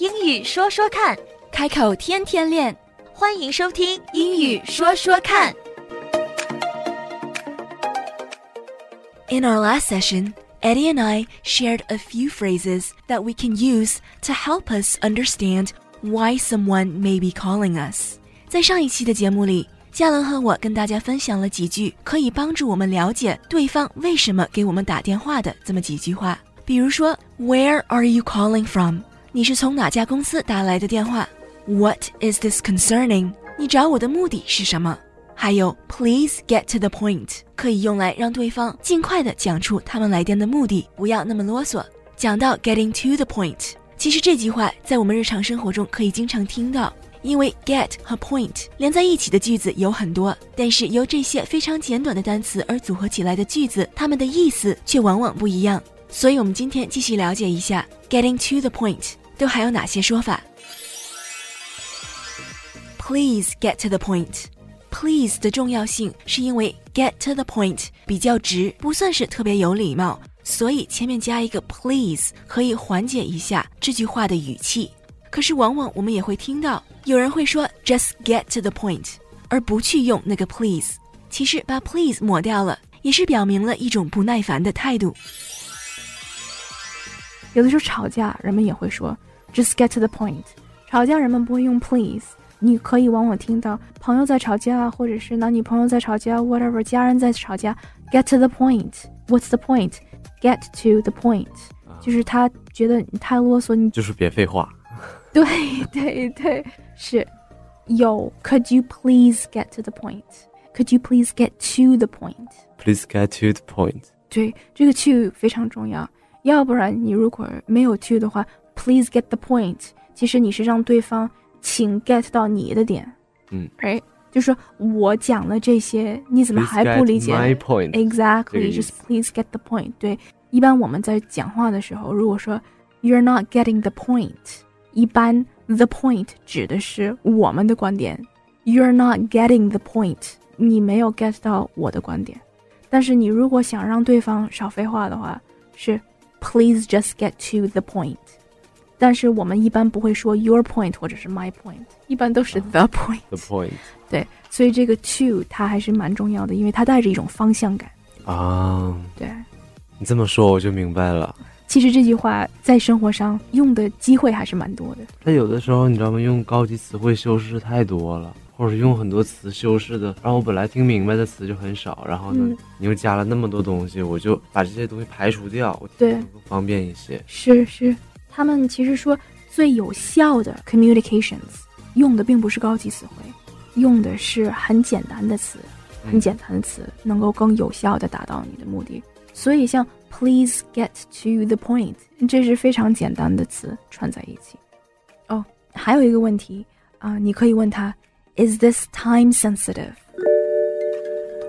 英语说说看，开口天天练。欢迎收听《英语说说看》。 In our last session, Eddie and I shared a few phrases that we can use to help us understand why someone may be calling us. 在上一期的节目里，嘉伦和我跟大家分享了几句可以帮助我们了解对方为什么给我们打电话的这么几句话。比如说，Where are you calling from？ 你是从哪家公司打来的电话？What is this concerning？你找我的目的是什么？还有，Please get to the point，可以用来让对方尽快的讲出他们来电的目的，不要那么啰嗦。讲到 getting to the point，其实这句话在我们日常生活中可以经常听到，因为 get 和 point 连在一起的句子有很多，但是由这些非常简短的单词而组合起来的句子，它们的意思却往往不一样。所以，我们今天继续了解一下 getting to the point 都还有哪些说法。Please get to the point。Please 的重要性是因为 get to the point 比较直，不算是特别有礼貌，所以前面加一个 please 可以缓解一下这句话的语气。可是往往我们也会听到有人会说 just get to the point，而不去用那个 please。其实把 please 抹掉了，也是表明了一种不耐烦的态度。有的时候吵架，人们也会说 just get to the point。吵架人们不会用 please。你可以往往听到朋友在吵架，或者是男女朋友在吵架，whatever，家人在吵架。Get to the point. What's the point? Get to the point，、就是他觉得你太啰嗦，你就是别废话。对对对，是有。Could you please get to the point? Could you please get to the point? Please get to the point。对，这个 to 非常重要，要不然你如果没有 to 的话 ，please get the point，其实你是让对方。请 get 到你的点，嗯，哎，就说我讲了这些，你怎么还不理解 my point. ？Exactly, just please get the point。对，一般我们在讲话的时候，如果说 you're not getting the point，一般 the point 指的是我们的观点，you're not getting the point，你没有 get 到我的观点。但是你如果想让对方少废话的话，是 please just get to the point。 但是我们一般不会说 your point 或者是 my point，一般都是 the point。The point。对，所以这个 to 它还是蛮重要的，因为它带着一种方向感。啊，对，你这么说我就明白了。其实这句话在生活上用的机会还是蛮多的。但有的时候你知道吗？用高级词汇修饰太多了，或者用很多词修饰的，然后我本来听明白的词就很少，然后呢，嗯、你又加了那么多东西，我就把这些东西排除掉，我对更方便一些。是是。他们其实说最有效的 communications 用的并不是高级词汇，用的是很简单的词，很简单的词，能够更有效的达到你的目的。所以像 please get to the point，这是非常简单的词串在一起。哦，还有一个问题啊、呃，你可以问他 Is this time sensitive？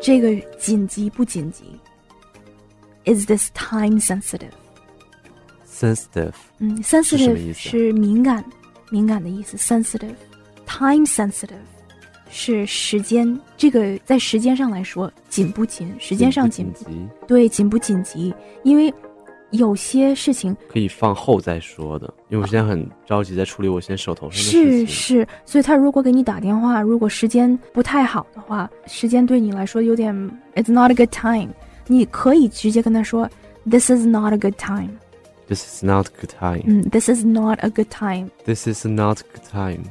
这个紧急不紧急？Is this time sensitive？sensitive，嗯，sensitive 是敏感，敏感的意思。sensitive，time sensitive 是时间，这个在时间上来说紧不紧？时间上紧不紧对，紧不紧急？因为有些事情可以放后再说的，因为我现在很着急在处理我现在手头上的事情。是是，所以他如果给你打电话，如果时间不太好的话，时间对你来说有点，it's not a good time，你可以直接跟他说，this is not a good time。This is not a good time. 嗯，This is not a good time. This is not a good time.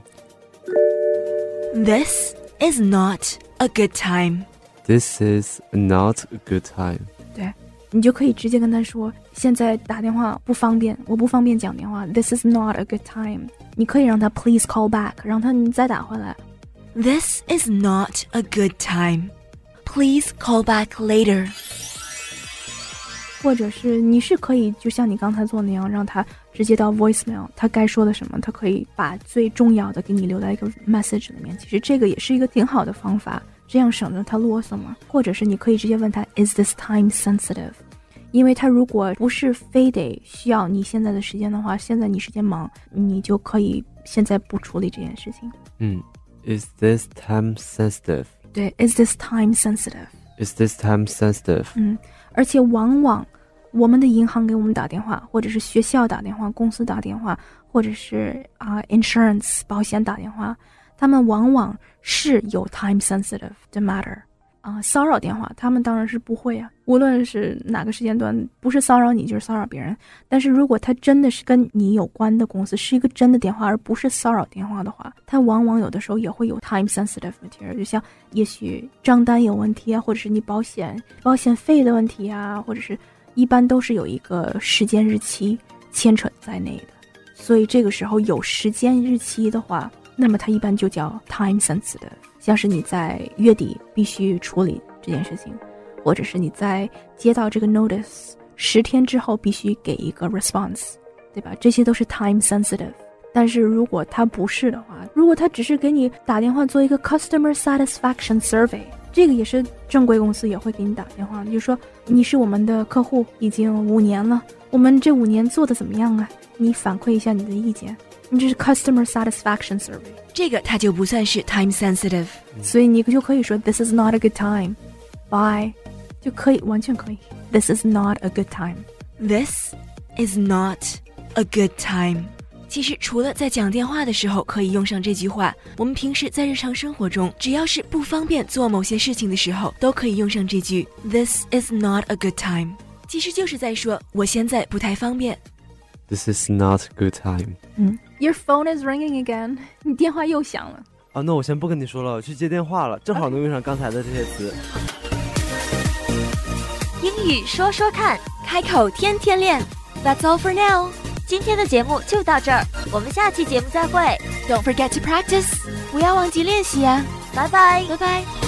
This is not a good time. This is not a good time. 对，你就可以直接跟他说，现在打电话不方便，我不方便讲电话。This is not a good time. 你可以让他 please call back，让他你再打回来。 This is not a good time. Please call back later. 或者是你是可以就像你刚才做那样，让他直接到 voicemail，他该说的什么，他可以把最重要的给你留在一个 message 里面。其实这个也是一个挺好的方法，这样省得他啰嗦嘛。或者是你可以直接问他 Is this time sensitive？因为他如果不是非得需要你现在的时间的话，现在你时间忙，你就可以现在不处理这件事情。嗯，Is this time sensitive？对，Is this time sensitive？Is this time sensitive？嗯，而且往往我们的银行给我们打电话，或者是学校打电话、公司打电话，或者是啊、insurance 保险打电话，他们往往是有 time sensitive 的 matter 啊、骚扰电话，他们当然是不会啊，无论是哪个时间段，不是骚扰你就是骚扰别人。但是如果他真的是跟你有关的公司，是一个真的电话，而不是骚扰电话的话，它往往有的时候也会有 time sensitive matter，就像也许账单有问题啊，或者是你保险保险费的问题啊，或者是一般都是有一个时间日期牵扯在内的。所以这个时候有时间日期的话，那么它一般就叫 time sensitive，像是你在月底必须处理这件事情，或者是你在接到这个 notice 十天之后必须给一个 response，对吧？这些都是 time sensitive。但是如果它不是的话，如果他只是给你打电话做一个 customer satisfaction survey，这个也是正规公司也会给你打电话，就说你是我们的客户已经五年了，我们这五年做的怎么样啊？你反馈一下你的意见。你这是 customer satisfaction survey，这个它就不算是 time sensitive。所以你就可以说 this is not a good time，bye，就可以完全可以。This is not a good time。This is not a good time。其实除了在讲电话的时候可以用上这句话，我们平时在日常生活中，只要是不方便做某些事情的时候，都可以用上这句 This is not a good time。其实就是在说我现在不太方便。This is not a good time。嗯，Your phone is ringing again，你电话又响了。啊，那我先不跟你说了，我去接电话了，正好能用上刚才的这些词。英语说说看，开口天天练。That's all for now. 今天的节目就到这儿，我们下期节目再会，Don't forget to practice. 不要忘记练习啊！拜拜。拜拜。